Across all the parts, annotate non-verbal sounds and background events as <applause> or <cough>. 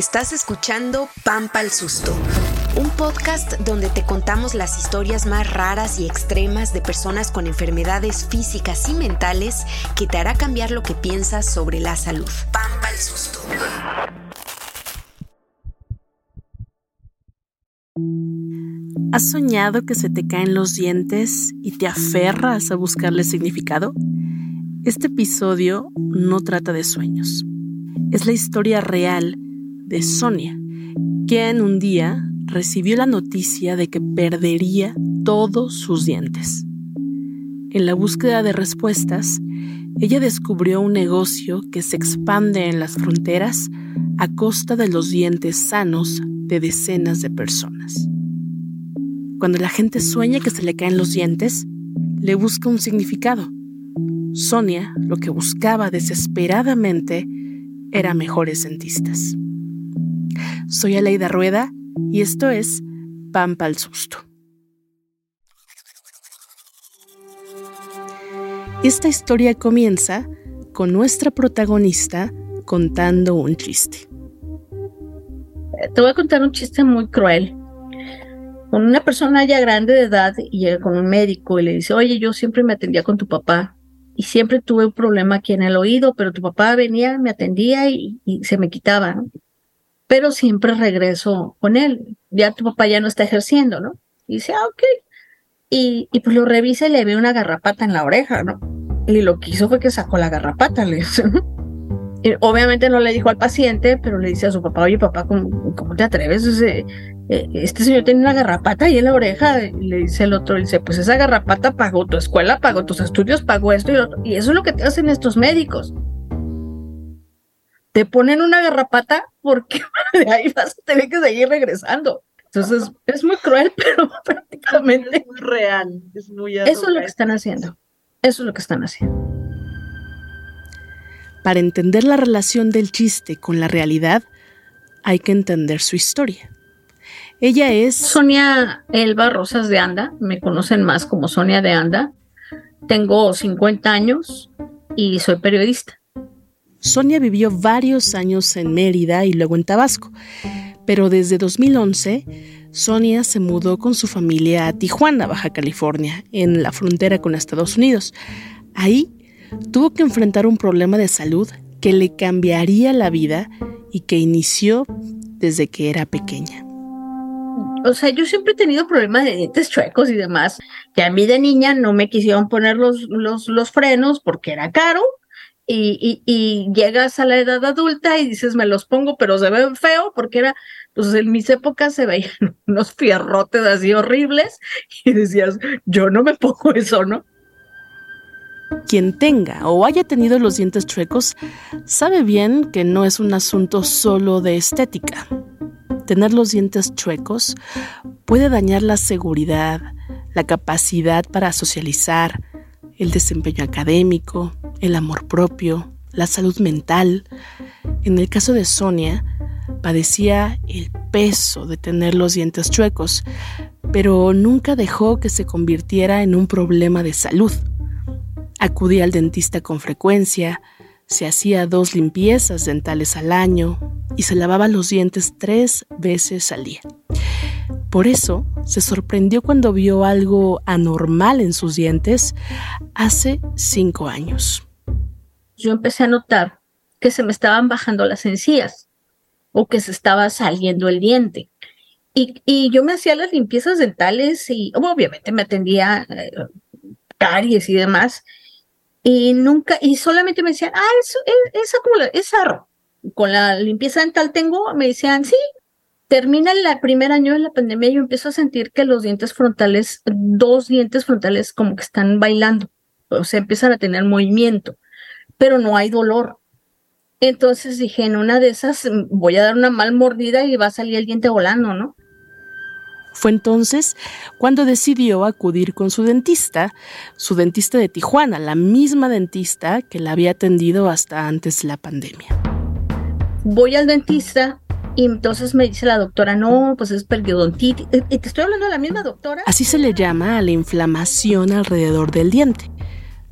Estás escuchando Pampa el Susto, un podcast donde te contamos las historias más raras y extremas de personas con enfermedades físicas y mentales que te hará cambiar lo que piensas sobre la salud. Pampa el Susto. ¿Has soñado que se te caen los dientes y te aferras a buscarle significado? Este episodio no trata de sueños. Es la historia real de Sonia, que en un día recibió la noticia de que perdería todos sus dientes. En la búsqueda de respuestas, ella descubrió un negocio que se expande en las fronteras a costa de los dientes sanos de decenas de personas. Cuando la gente sueña que se le caen los dientes, le busca un significado. Sonia lo que buscaba desesperadamente era mejores dentistas. Soy Aleida Rueda y esto es Pampa al Susto. Esta historia comienza con nuestra protagonista contando un chiste. Te voy a contar un chiste muy cruel. Una persona ya grande de edad y llega con un médico y le dice, oye, yo siempre me atendía con tu papá y siempre tuve un problema aquí en el oído, pero tu papá venía, me atendía y, se me quitaba pero siempre regreso con él. Ya tu papá ya no está ejerciendo, ¿no? Y dice, ah, ok. Y, y pues lo revisa y le ve una garrapata en la oreja, ¿no? Y lo que hizo fue que sacó la garrapata, le dice, y obviamente no le dijo al paciente, pero le dice a su papá, oye papá, ¿cómo, cómo te atreves? Eh, este señor tiene una garrapata ahí en la oreja. Y le dice el otro, dice, pues esa garrapata pagó tu escuela, pagó tus estudios, pagó esto y lo otro. Y eso es lo que te hacen estos médicos te ponen una garrapata porque <laughs> de ahí vas a tener que seguir regresando. Entonces, es muy cruel, <laughs> pero prácticamente. Es muy real, es muy Eso es lo que están haciendo. Eso es lo que están haciendo. Para entender la relación del chiste con la realidad, hay que entender su historia. Ella es. Sonia Elba Rosas de Anda, me conocen más como Sonia de Anda. Tengo 50 años y soy periodista. Sonia vivió varios años en Mérida y luego en Tabasco, pero desde 2011 Sonia se mudó con su familia a Tijuana, Baja California, en la frontera con Estados Unidos. Ahí tuvo que enfrentar un problema de salud que le cambiaría la vida y que inició desde que era pequeña. O sea, yo siempre he tenido problemas de dientes chuecos y demás, que a mí de niña no me quisieron poner los, los, los frenos porque era caro y, llegas a la edad adulta y dices, me los pongo, pero se ven feo porque era, pues en mis épocas se veían <laughs> unos fierrotes así horribles y decías, yo no me pongo <laughs> eso, ¿no? Quien tenga o haya tenido los dientes chuecos sabe bien que no es un asunto solo de estética. Tener los dientes chuecos puede dañar la seguridad, la capacidad para socializar, el desempeño académico, el amor propio, la salud mental. En el caso de Sonia, padecía el peso de tener los dientes chuecos, pero nunca dejó que se convirtiera en un problema de salud. Acudía al dentista con frecuencia, se hacía dos limpiezas dentales al año y se lavaba los dientes tres veces al día. Por eso se sorprendió cuando vio algo anormal en sus dientes hace cinco años yo empecé a notar que se me estaban bajando las encías o que se estaba saliendo el diente. Y, yo me hacía las limpiezas dentales y obviamente me atendía eh, caries y demás. Y nunca, y solamente me decían, ah, eso, esa como es arro. Con la limpieza dental tengo, me decían, sí, termina el primer año de la pandemia y yo empiezo a sentir que los dientes frontales, dos dientes frontales como que están bailando, o sea, empiezan a tener movimiento pero no hay dolor. Entonces dije, en una de esas mm, voy a dar una mal mordida y va a salir el diente volando, ¿no? Fue entonces cuando decidió acudir con su dentista, su dentista de Tijuana, la misma dentista que la había atendido hasta antes de la pandemia. Voy al dentista y entonces me dice la doctora, no, pues es periodontitis. Eh, eh, te estoy hablando de la misma doctora. Así se le llama a la inflamación alrededor del diente.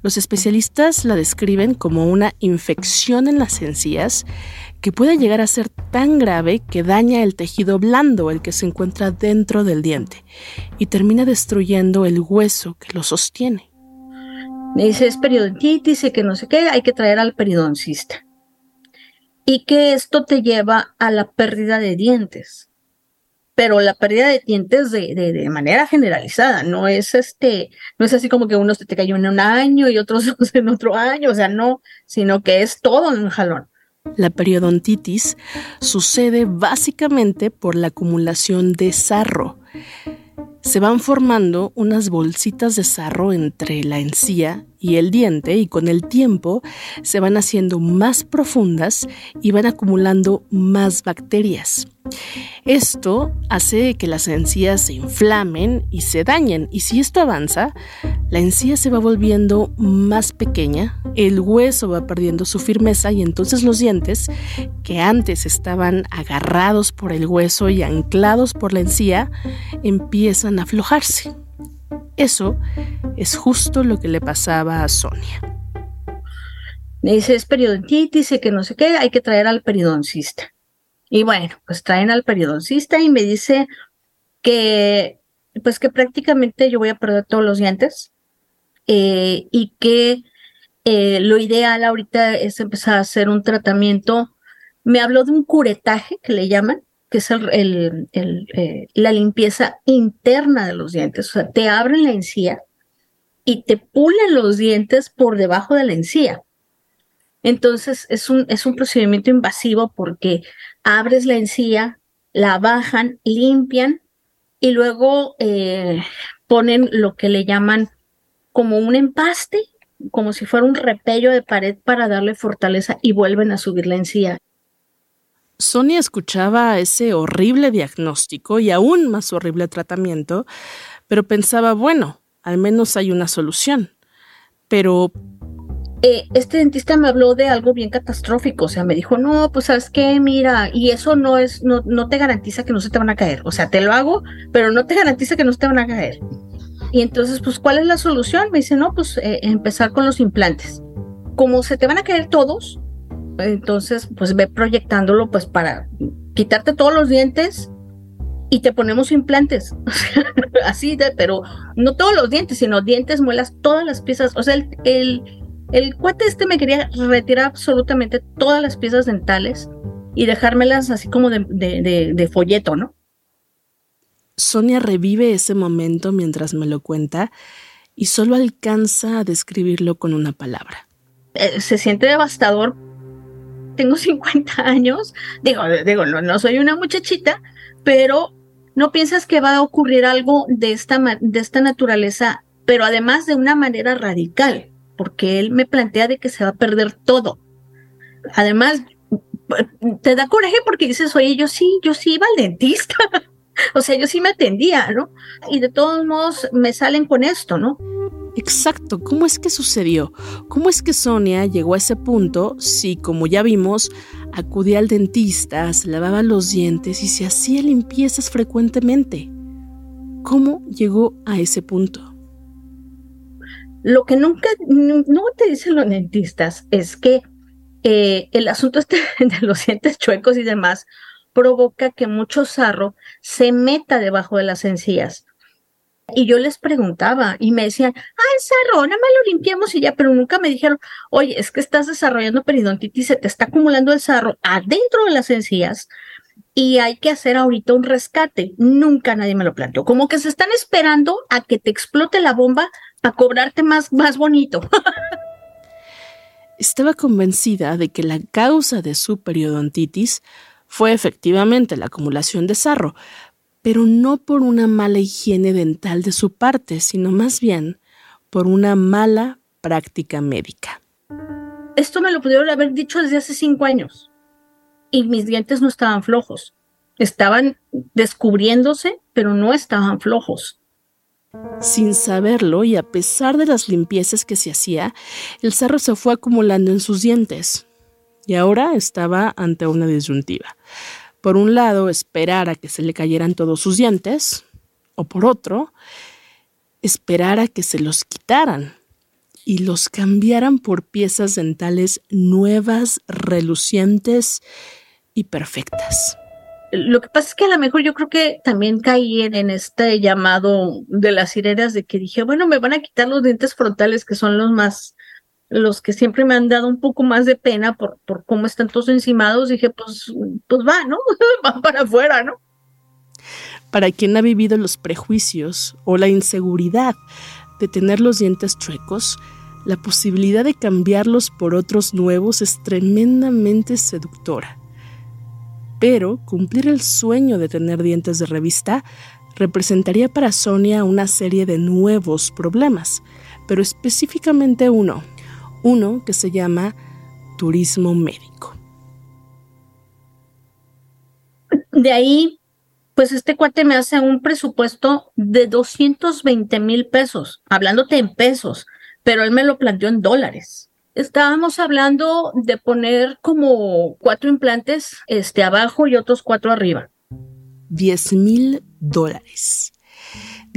Los especialistas la describen como una infección en las encías que puede llegar a ser tan grave que daña el tejido blando, el que se encuentra dentro del diente, y termina destruyendo el hueso que lo sostiene. Dice, es periodontitis y que no sé qué, hay que traer al periodoncista. Y que esto te lleva a la pérdida de dientes. Pero la pérdida de dientes de, de, manera generalizada, no es este, no es así como que uno se te cayó en un año y otros <laughs> en otro año, o sea, no, sino que es todo en un jalón. La periodontitis sucede básicamente por la acumulación de sarro se van formando unas bolsitas de sarro entre la encía y el diente y con el tiempo se van haciendo más profundas y van acumulando más bacterias. Esto hace que las encías se inflamen y se dañen y si esto avanza, la encía se va volviendo más pequeña, el hueso va perdiendo su firmeza y entonces los dientes, que antes estaban agarrados por el hueso y anclados por la encía, empiezan a aflojarse. Eso es justo lo que le pasaba a Sonia. Me dice, es periodontitis, y que no sé qué, hay que traer al periodoncista. Y bueno, pues traen al periodoncista y me dice que, pues que prácticamente yo voy a perder todos los dientes eh, y que eh, lo ideal ahorita es empezar a hacer un tratamiento. Me habló de un curetaje que le llaman, que es el, eh, la limpieza interna de los dientes. O sea, te abren la encía y te pulen los dientes por debajo de la encía. Entonces es un, es un procedimiento invasivo porque abres la encía, la bajan, limpian y luego eh, ponen lo que le llaman como un empaste, como si fuera un repello de pared para darle fortaleza y vuelven a subir la encía. Sonia escuchaba ese horrible diagnóstico y aún más horrible tratamiento, pero pensaba, bueno, al menos hay una solución. Pero eh, este dentista me habló de algo bien catastrófico, o sea, me dijo, no, pues sabes qué, mira, y eso no es, no, no te garantiza que no se te van a caer, o sea, te lo hago, pero no te garantiza que no se te van a caer. Y entonces, pues, ¿cuál es la solución? Me dice, no, pues eh, empezar con los implantes. Como se te van a caer todos, entonces, pues ve proyectándolo, pues, para quitarte todos los dientes y te ponemos implantes, <laughs> así de, pero no todos los dientes, sino dientes, muelas, todas las piezas, o sea, el, el el cuate este me quería retirar absolutamente todas las piezas dentales y dejármelas así como de, folleto, ¿no? Sonia revive ese momento mientras me lo cuenta y solo alcanza a describirlo con una palabra. Eh, se siente devastador. Tengo <laughs> 50 años, digo, digo no, no, soy una muchachita, pero no piensas que va a ocurrir algo de esta, de esta naturaleza, pero además de una manera radical porque él me plantea de que se va a perder todo. Además, te da coraje porque dices, oye, yo sí, yo sí iba al dentista. <laughs> o sea, yo sí me atendía, ¿no? Y de todos modos me salen con esto, ¿no? Exacto, ¿cómo es que sucedió? ¿Cómo es que Sonia llegó a ese punto si, como ya vimos, acudía al dentista, se lavaba los dientes y se hacía limpiezas frecuentemente? ¿Cómo llegó a ese punto? Lo que nunca, no te dicen los dentistas es que eh, el asunto este <laughs> de los dientes chuecos y demás provoca que mucho sarro se meta debajo de las encías. Y yo les preguntaba y me decían, ah, el sarro, nada más lo limpiamos y ya, pero nunca me dijeron, oye, es que estás desarrollando periodontitis, se te está acumulando el sarro adentro de las encías y hay que hacer ahorita un rescate. Nunca nadie me lo planteó. Como que se están esperando a que te explote la bomba a cobrarte más, más bonito. <laughs> Estaba convencida de que la causa de su periodontitis fue efectivamente la acumulación de sarro, pero no por una mala higiene dental de su parte, sino más bien por una mala práctica médica. Esto me lo pudieron haber dicho desde hace cinco años y mis dientes no estaban flojos. Estaban descubriéndose, pero no estaban flojos. Sin saberlo y a pesar de las limpiezas que se hacía, el sarro se fue acumulando en sus dientes. Y ahora estaba ante una disyuntiva. Por un lado, esperar a que se le cayeran todos sus dientes, o por otro, esperar a que se los quitaran. y los cambiaran por piezas dentales nuevas, relucientes y perfectas. Lo que pasa es que a lo mejor yo creo que también caí en, este llamado de las sirenas de que dije, bueno, me van a quitar los dientes frontales que son los más, los que siempre me han dado un poco más de pena por, por cómo están todos encimados. Dije, pues, pues va, ¿no? <laughs> va para afuera, ¿no? Para quien ha vivido los prejuicios o la inseguridad de tener los dientes chuecos, la posibilidad de cambiarlos por otros nuevos es tremendamente seductora. Pero cumplir el sueño de tener dientes de revista representaría para Sonia una serie de nuevos problemas, pero específicamente uno, uno que se llama turismo médico. De ahí pues este cuate me hace un presupuesto de 220 mil pesos, hablándote en pesos, pero él me lo planteó en dólares. Estábamos hablando de poner como cuatro implantes este, abajo y otros cuatro arriba. 10 mil dólares.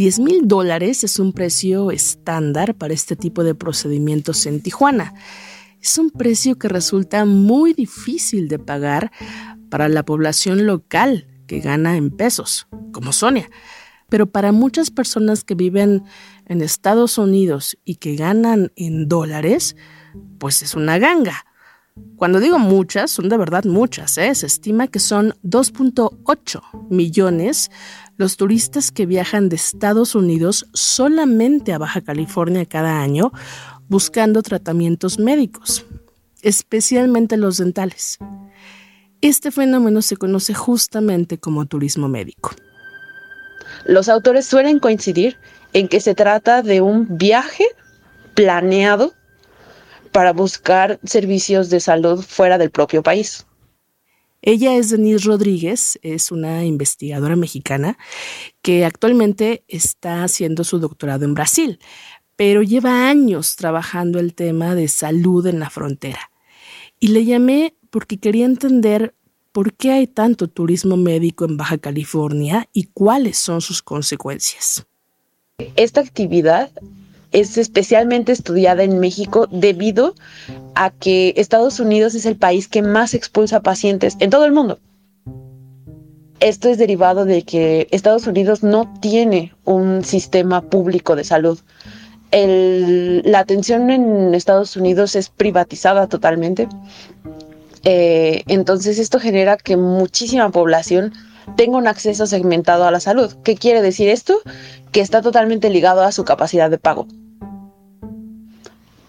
10 mil dólares es un precio estándar para este tipo de procedimientos en Tijuana. Es un precio que resulta muy difícil de pagar para la población local que gana en pesos, como Sonia. Pero para muchas personas que viven en Estados Unidos y que ganan en dólares, pues es una ganga. Cuando digo muchas, son de verdad muchas. ¿eh? Se estima que son 2.8 millones los turistas que viajan de Estados Unidos solamente a Baja California cada año buscando tratamientos médicos, especialmente los dentales. Este fenómeno se conoce justamente como turismo médico. Los autores suelen coincidir en que se trata de un viaje planeado para buscar servicios de salud fuera del propio país. Ella es Denise Rodríguez, es una investigadora mexicana que actualmente está haciendo su doctorado en Brasil, pero lleva años trabajando el tema de salud en la frontera. Y le llamé porque quería entender por qué hay tanto turismo médico en Baja California y cuáles son sus consecuencias. Esta actividad es especialmente estudiada en México debido a que Estados Unidos es el país que más expulsa pacientes en todo el mundo. Esto es derivado de que Estados Unidos no tiene un sistema público de salud. la atención en Estados Unidos es privatizada totalmente eh, entonces esto genera que muchísima población tenga un acceso segmentado a la salud. ¿Qué quiere decir esto? Que está totalmente ligado a su capacidad de pago.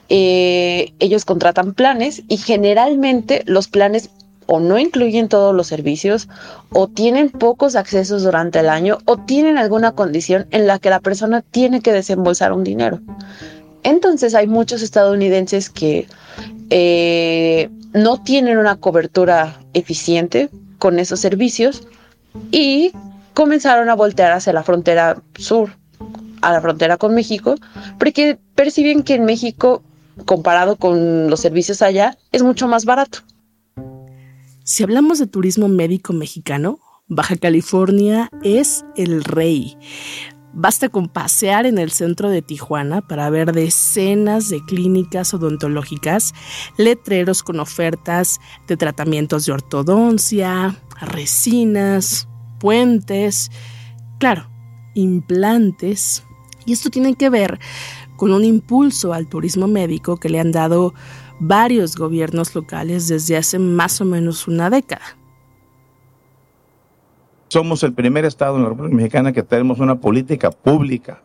Eh, ellos contratan planes y generalmente los planes o no incluyen todos los servicios o tienen pocos accesos durante el año o tienen alguna condición en la que la persona tiene que desembolsar un dinero. Entonces hay muchos estadounidenses que eh, no tienen una cobertura eficiente con esos servicios y comenzaron a voltear hacia la frontera sur, a la frontera con México, porque perciben que en México, comparado con los servicios allá, es mucho más barato. Si hablamos de turismo médico mexicano, Baja California es el rey. Basta con pasear en el centro de Tijuana para ver decenas de clínicas odontológicas, letreros con ofertas de tratamientos de ortodoncia, resinas, puentes, claro, implantes. Y esto tiene que ver con un impulso al turismo médico que le han dado varios gobiernos locales desde hace más o menos una década. Somos el primer estado en la República Mexicana que tenemos una política pública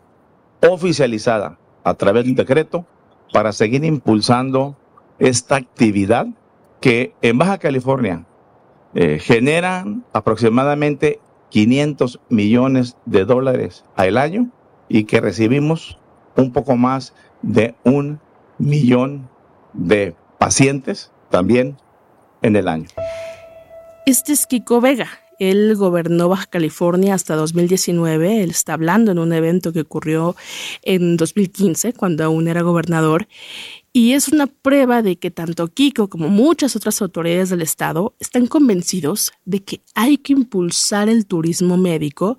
oficializada a través de un decreto para seguir impulsando esta actividad que en Baja California eh, genera aproximadamente 500 millones de dólares al año y que recibimos un poco más de un millón de pacientes también en el año. Este es Kiko Vega, él gobernó Baja California hasta 2019. Él está hablando en un evento que ocurrió en 2015, cuando aún era gobernador. Y es una prueba de que tanto Kiko como muchas otras autoridades del Estado están convencidos de que hay que impulsar el turismo médico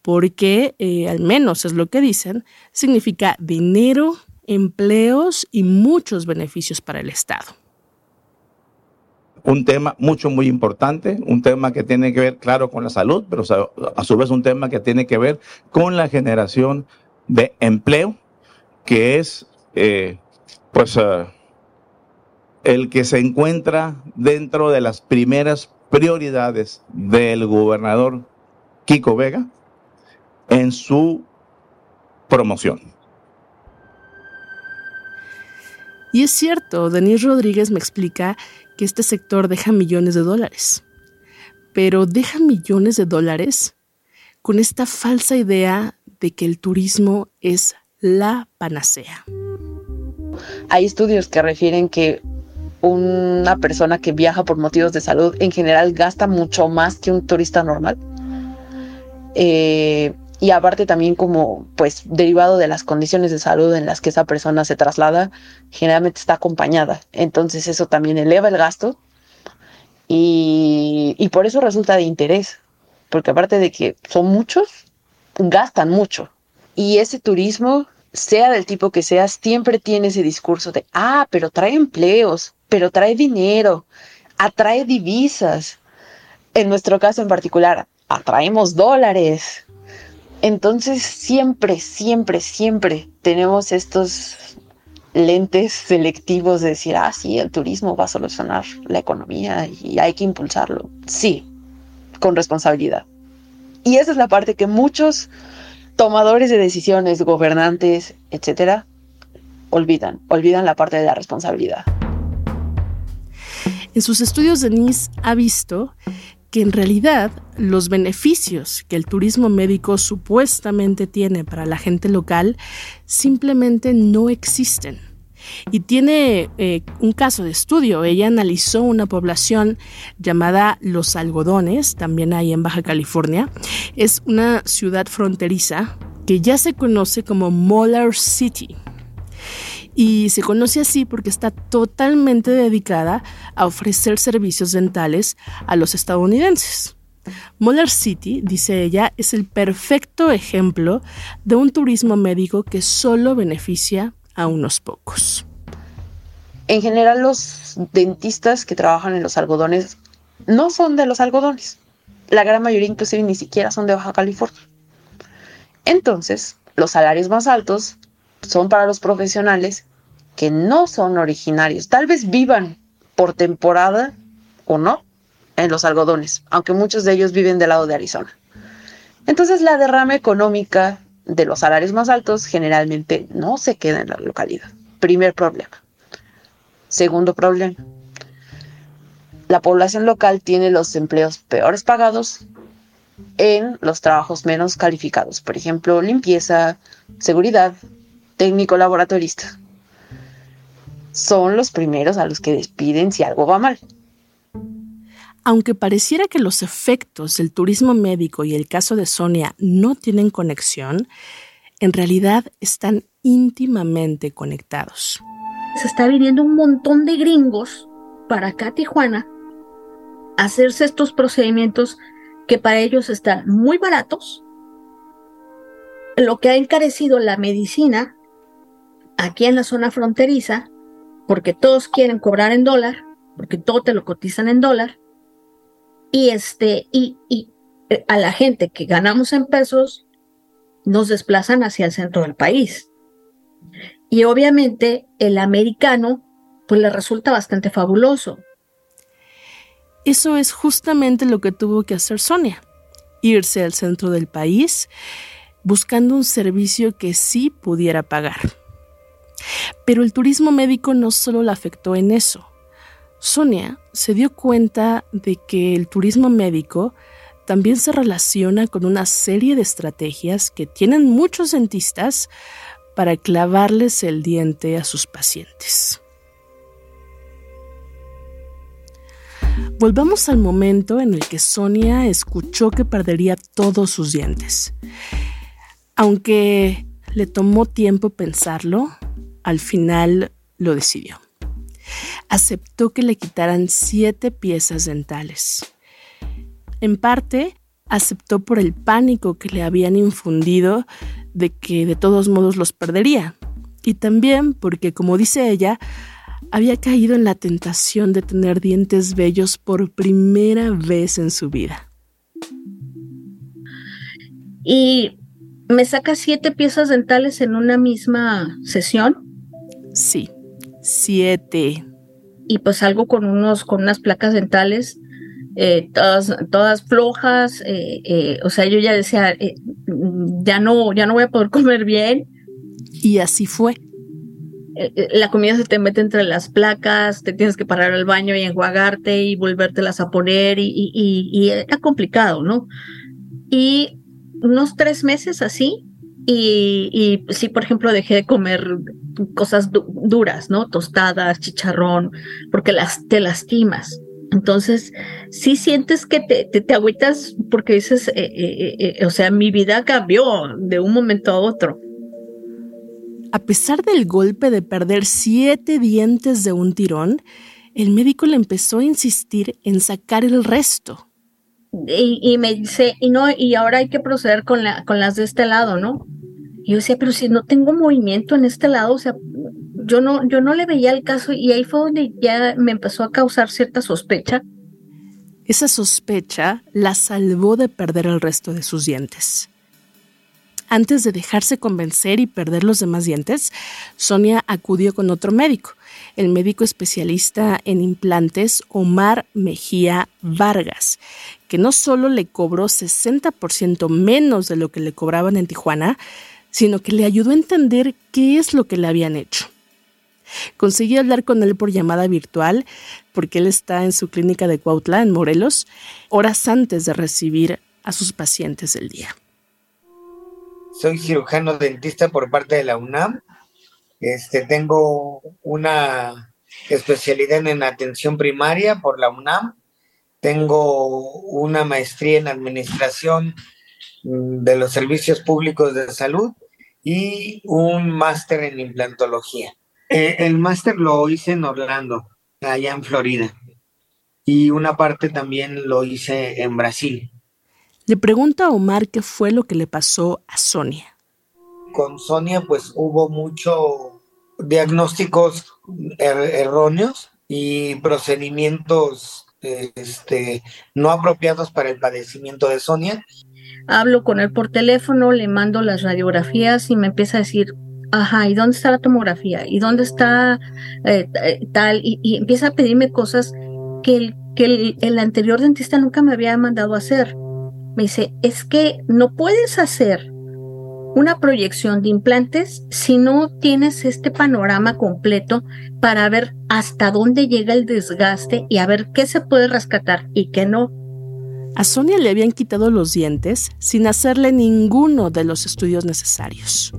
porque, eh, al menos es lo que dicen, significa dinero empleos y muchos beneficios para el Estado. Un tema mucho, muy importante, un tema que tiene que ver, claro, con la salud, pero a su vez un tema que tiene que ver con la generación de empleo, que es, eh, pues, eh, el que se encuentra dentro de las primeras prioridades del gobernador Kiko Vega en su promoción. Y es cierto, Denis Rodríguez me explica que este sector deja millones de dólares. Pero deja millones de dólares con esta falsa idea de que el turismo es la panacea. Hay estudios que refieren que una persona que viaja por motivos de salud en general gasta mucho más que un turista normal. Eh, y aparte también como pues derivado de las condiciones de salud en las que esa persona se traslada, generalmente está acompañada. Entonces eso también eleva el gasto y, y por eso resulta de interés, porque aparte de que son muchos, gastan mucho. Y ese turismo, sea del tipo que sea, siempre tiene ese discurso de, ah, pero trae empleos, pero trae dinero, atrae divisas. En nuestro caso en particular, atraemos dólares, entonces siempre, siempre, siempre tenemos estos lentes selectivos de decir, ah, sí, el turismo va a solucionar la economía y hay que impulsarlo. Sí, con responsabilidad. Y esa es la parte que muchos tomadores de decisiones, gobernantes, etcétera, olvidan, olvidan la parte de la responsabilidad. En sus estudios, Denise ha visto que en realidad los beneficios que el turismo médico supuestamente tiene para la gente local simplemente no existen. Y tiene eh, un caso de estudio. Ella analizó una población llamada Los Algodones, también ahí en Baja California. Es una ciudad fronteriza que ya se conoce como Molar City y se conoce así porque está totalmente dedicada a ofrecer servicios dentales a los estadounidenses. Molar City, dice ella, es el perfecto ejemplo de un turismo médico que solo beneficia a unos pocos. En general, los dentistas que trabajan en los algodones no son de los algodones. La gran mayoría inclusive ni siquiera son de Baja California. Entonces, los salarios más altos son para los profesionales que no son originarios. Tal vez vivan por temporada o no en los algodones, aunque muchos de ellos viven del lado de Arizona. Entonces la derrama económica de los salarios más altos generalmente no se queda en la localidad. Primer problema. Segundo problema. La población local tiene los empleos peores pagados en los trabajos menos calificados, por ejemplo, limpieza, seguridad, técnico laboratorista. Son los primeros a los que despiden si algo va mal. Aunque pareciera que los efectos del turismo médico y el caso de Sonia no tienen conexión, en realidad están íntimamente conectados. Se está viniendo un montón de gringos para acá a Tijuana a hacerse estos procedimientos que para ellos están muy baratos, lo que ha encarecido la medicina aquí en la zona fronteriza, porque todos quieren cobrar en dólar, porque todo te lo cotizan en dólar, y este, y, y eh, a la gente que ganamos en pesos, nos desplazan hacia el centro del país. Y obviamente el americano, pues le resulta bastante fabuloso. Eso es justamente lo que tuvo que hacer Sonia, irse al centro del país buscando un servicio que sí pudiera pagar. Pero el turismo médico no solo la afectó en eso. Sonia se dio cuenta de que el turismo médico también se relaciona con una serie de estrategias que tienen muchos dentistas para clavarles el diente a sus pacientes. Volvamos al momento en el que Sonia escuchó que perdería todos sus dientes. Aunque le tomó tiempo pensarlo, al final lo decidió. Aceptó que le quitaran siete piezas dentales. En parte, aceptó por el pánico que le habían infundido de que de todos modos los perdería. Y también porque, como dice ella, había caído en la tentación de tener dientes bellos por primera vez en su vida. Y me saca siete piezas dentales en una misma sesión. Sí, siete. Y pues algo con unos, con unas placas dentales, eh, todas, todas flojas. Eh, eh, o sea, yo ya decía, ya no, ya no voy a poder comer bien. Y así fue. La comida se te mete entre las placas, te tienes que parar al baño y enjuagarte y volvértelas a poner y, y, y era complicado, ¿no? Y unos tres meses así. Y, sí, por ejemplo, dejé de comer cosas duras, ¿no? Tostadas, chicharrón, porque las, te lastimas. Entonces, sí sientes que te, te, agüitas porque dices, eh, eh, eh, o sea, mi vida cambió de un momento a otro. A pesar del golpe de perder siete dientes de un tirón, el médico le empezó a insistir en sacar el resto y, me dice, y no, y ahora hay que proceder con, la, con las de este lado, ¿no? Y yo decía, pero si no tengo movimiento en este lado, o sea, yo no, yo no le veía el caso y ahí fue donde ya me empezó a causar cierta sospecha. Esa sospecha la salvó de perder el resto de sus dientes. Antes de dejarse convencer y perder los demás dientes, Sonia acudió con otro médico, el médico especialista en implantes Omar Mejía Vargas, que no solo le cobró 60% menos de lo que le cobraban en Tijuana, sino que le ayudó a entender qué es lo que le habían hecho. Conseguí hablar con él por llamada virtual, porque él está en su clínica de Cuautla, en Morelos, horas antes de recibir a sus pacientes del día. Soy cirujano dentista por parte de la UNAM. Este, tengo una especialidad en atención primaria por la UNAM. Tengo una maestría en administración mm, de los servicios públicos de salud y un máster en implantología. Eh, el máster lo hice en Orlando, allá en Florida. Y una parte también lo hice en Brasil. Le pregunta a Omar qué fue lo que le pasó a Sonia. Con Sonia pues hubo muchos diagnósticos er-, erróneos y procedimientos este, no apropiados para el padecimiento de Sonia. Hablo con él por teléfono, le mando las radiografías y me empieza a decir, ajá, ¿y dónde está la tomografía? ¿Y dónde está eh, eh, tal? Y, empieza a pedirme cosas que, el, que el anterior dentista nunca me había mandado hacer me dice, es que no puedes hacer una proyección de implantes si no tienes este panorama completo para ver hasta dónde llega el desgaste y a ver qué se puede rescatar y qué no. A Sonia le habían quitado los dientes sin hacerle ninguno de los estudios necesarios.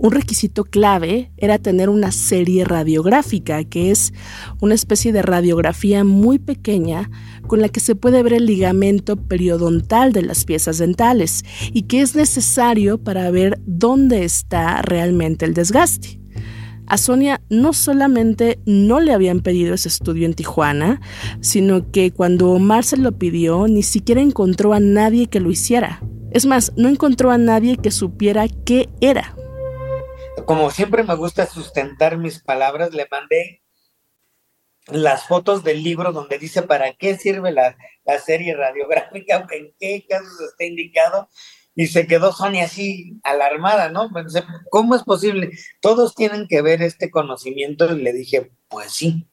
Un requisito clave era tener una serie radiográfica, que es una especie de radiografía muy pequeña con la que se puede ver el ligamento periodontal de las piezas dentales y que es necesario para ver dónde está realmente el desgaste. A Sonia no solamente no le habían pedido ese estudio en Tijuana, sino que cuando Omar se lo pidió, ni siquiera encontró a nadie que lo hiciera. Es más, no encontró a nadie que supiera qué era como siempre me gusta sustentar mis palabras, le mandé las fotos del libro donde dice para qué sirve la, serie radiográfica, <laughs> en qué casos está indicado, y se quedó Sonia así alarmada, ¿no? Pensé, ¿cómo es posible? Todos tienen que ver este conocimiento y le dije, pues sí,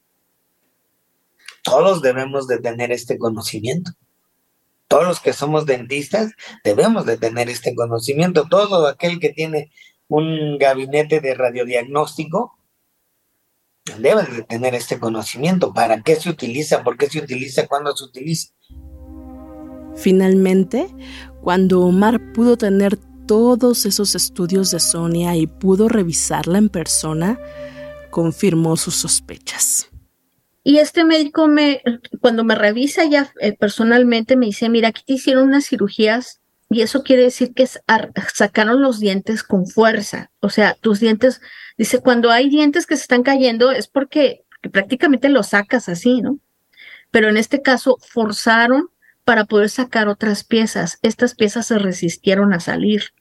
todos debemos de tener este conocimiento. Todos los que somos dentistas debemos de tener este conocimiento. Todo aquel que tiene un gabinete de radiodiagnóstico debe de tener este conocimiento. ¿Para qué se utiliza? ¿Por qué se utiliza? ¿Cuándo se utiliza? Finalmente, cuando Omar pudo tener todos esos estudios de Sonia y pudo revisarla en persona, confirmó sus sospechas. Y este médico me, cuando me revisa ya eh, personalmente, me dice, mira, aquí te hicieron unas cirugías y eso quiere decir que sacaron los dientes con fuerza. O sea, tus dientes, dice, cuando hay dientes que se están cayendo es porque, prácticamente los sacas así, ¿no? Pero en este caso forzaron para poder sacar otras piezas. Estas piezas se resistieron a salir.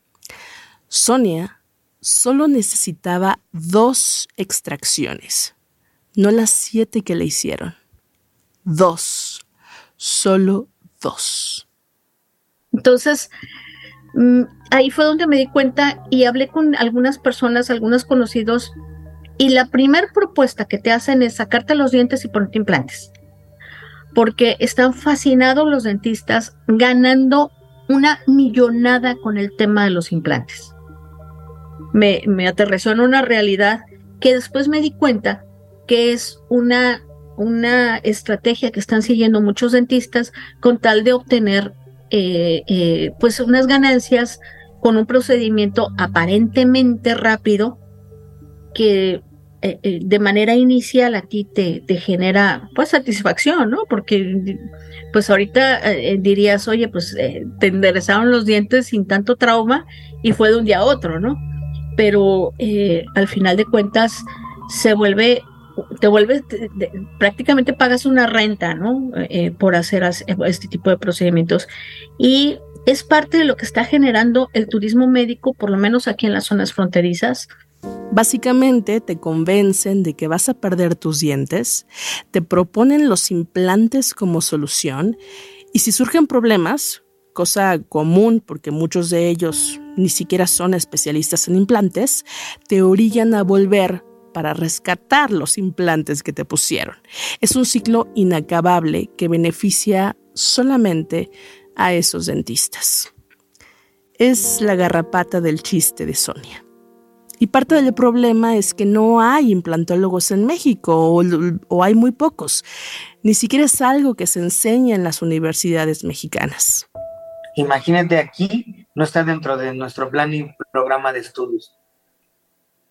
Sonia solo necesitaba dos extracciones, no las siete que le hicieron. Dos, solo dos. Entonces, mm, ahí fue donde me di cuenta y hablé con algunas personas, algunos conocidos, y la primera propuesta que te hacen es sacarte los dientes y ponerte implantes, porque están fascinados los dentistas ganando una millonada con el tema de los implantes. Me, me aterrizó en una realidad que después me di cuenta que es una, una estrategia que están siguiendo muchos dentistas con tal de obtener eh, eh, pues unas ganancias con un procedimiento aparentemente rápido que eh, de manera inicial a ti te, te, genera pues satisfacción, ¿no? Porque pues ahorita dirías, oye, pues te enderezaron los dientes sin tanto trauma y fue de un día a otro, ¿no? Pero al final de cuentas se vuelve te vuelves, prácticamente pagas una renta, ¿no? Eh, por hacer este tipo de procedimientos. Y es parte de lo que está generando el turismo médico, por lo menos aquí en las zonas fronterizas. Básicamente te convencen de que vas a perder tus dientes, te proponen los implantes como solución y si surgen problemas, cosa común porque muchos de ellos ni siquiera son especialistas en implantes, te orillan a volver para rescatar los implantes que te pusieron. Es un ciclo inacabable que beneficia solamente a esos dentistas. Es la garrapata del chiste de Sonia. Y parte del problema es que no hay implantólogos en México o, hay muy pocos. Ni siquiera es algo que se enseña en las universidades mexicanas. Imagínate aquí, no está dentro de nuestro plan y programa de estudios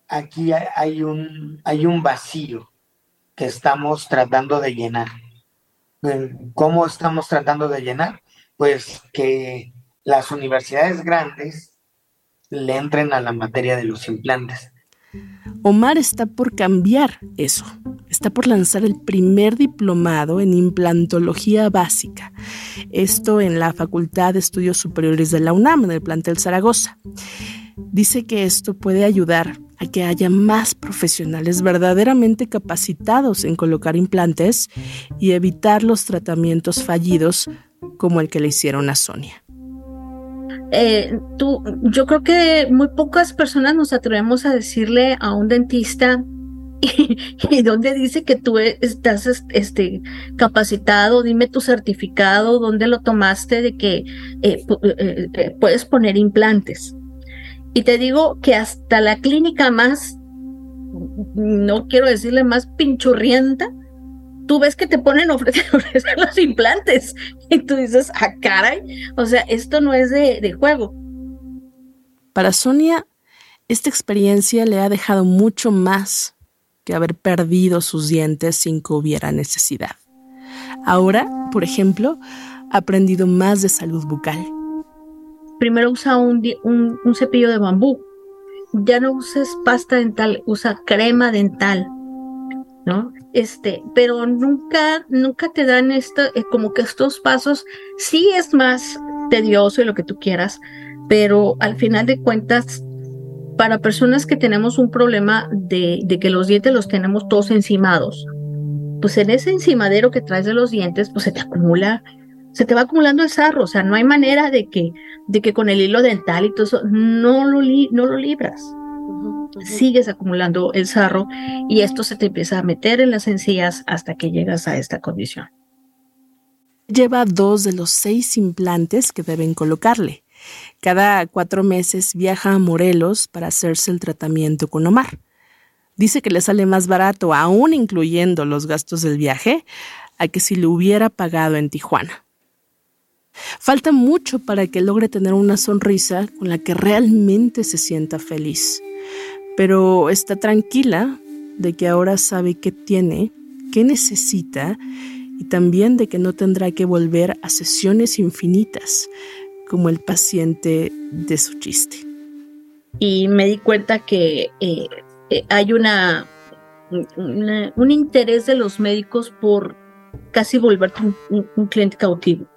aquí hay un, hay un vacío que estamos tratando de llenar. ¿Cómo estamos tratando de llenar? Pues que las universidades grandes le entren a la materia de los implantes. Omar está por cambiar eso. Está por lanzar el primer diplomado en implantología básica. Esto en la Facultad de Estudios Superiores de la UNAM, en el plantel Zaragoza. Dice que esto puede ayudar a que haya más profesionales verdaderamente capacitados en colocar implantes y evitar los tratamientos fallidos como el que le hicieron a Sonia. Eh, tú, yo creo que muy pocas personas nos atrevemos a decirle a un dentista <laughs> y, dónde dice que tú estás este, capacitado, dime tu certificado, dónde lo tomaste de que eh, eh, puedes poner implantes. Y te digo que hasta la clínica más, no quiero decirle más pinchurrienta, tú ves que te ponen ofrecer, <laughs> ofrecer los implantes. Y tú dices, ah, caray, o sea, esto no es de, de juego. Para Sonia, esta experiencia le ha dejado mucho más que haber perdido sus dientes sin que hubiera necesidad. Ahora, por ejemplo, ha aprendido más de salud bucal primero usa un, un, cepillo de bambú. Ya no uses pasta dental, usa crema dental, ¿no? Este, pero nunca, nunca te dan esto, eh, como que estos pasos, sí es más tedioso y lo que tú quieras, pero al final de cuentas, para personas que tenemos un problema de, de que los dientes los tenemos todos encimados, pues en ese encimadero que traes de los dientes, pues se te acumula se te va acumulando el sarro, o sea, no hay manera de que, de que con el hilo dental y todo eso, no lo, no lo libras. Sigues acumulando el sarro y esto se te empieza a meter en las encías hasta que llegas a esta condición. Lleva dos de los seis implantes que deben colocarle. Cada cuatro meses viaja a Morelos para hacerse el tratamiento con Omar. Dice que le sale más barato, aún incluyendo los gastos del viaje, a que si lo hubiera pagado en Tijuana. Falta mucho para que logre tener una sonrisa con la que realmente se sienta feliz, pero está tranquila de que ahora sabe qué tiene, qué necesita y también de que no tendrá que volver a sesiones infinitas como el paciente de su chiste. Y me di cuenta que eh, eh, hay una, un interés de los médicos por casi volverte un cliente cautivo.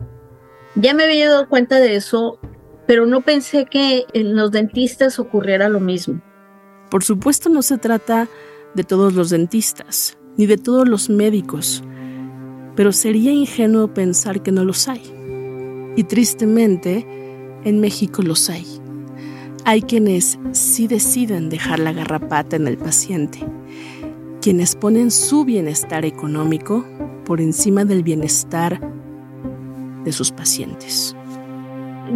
Ya me había dado cuenta de eso, pero no pensé que en los dentistas ocurriera lo mismo. Por supuesto no se trata de todos los dentistas, ni de todos los médicos, pero sería ingenuo pensar que no los hay. Y tristemente, en México los hay. Hay quienes sí deciden dejar la garrapata en el paciente, quienes ponen su bienestar económico por encima del bienestar de sus pacientes.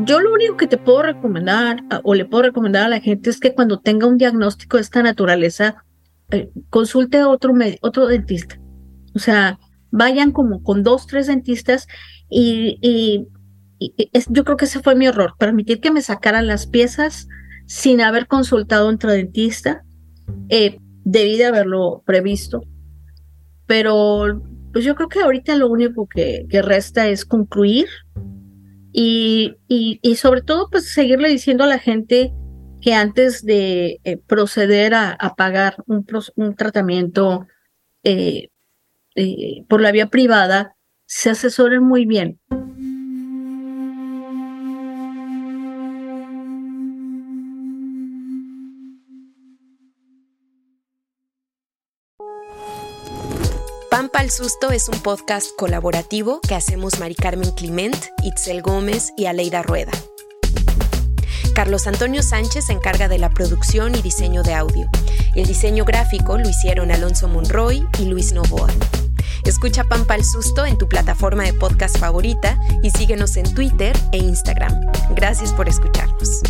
Yo lo único que te puedo recomendar o le puedo recomendar a la gente es que cuando tenga un diagnóstico de esta naturaleza, eh, consulte a otro, otro dentista. O sea, vayan como con dos, tres dentistas y, yo creo que ese fue mi error, permitir que me sacaran las piezas sin haber consultado a otro dentista. Eh, debí de haberlo previsto, pero pues yo creo que ahorita lo único que, resta es concluir y, y, sobre todo pues seguirle diciendo a la gente que antes de eh, proceder a, pagar un, un tratamiento eh, eh, por la vía privada, se asesoren muy bien. Al Susto es un podcast colaborativo que hacemos Mari Carmen Clement, Itzel Gómez y Aleida Rueda. Carlos Antonio Sánchez se encarga de la producción y diseño de audio. El diseño gráfico lo hicieron Alonso Monroy y Luis Novoa. Escucha Pampa al Susto en tu plataforma de podcast favorita y síguenos en Twitter e Instagram. Gracias por escucharnos.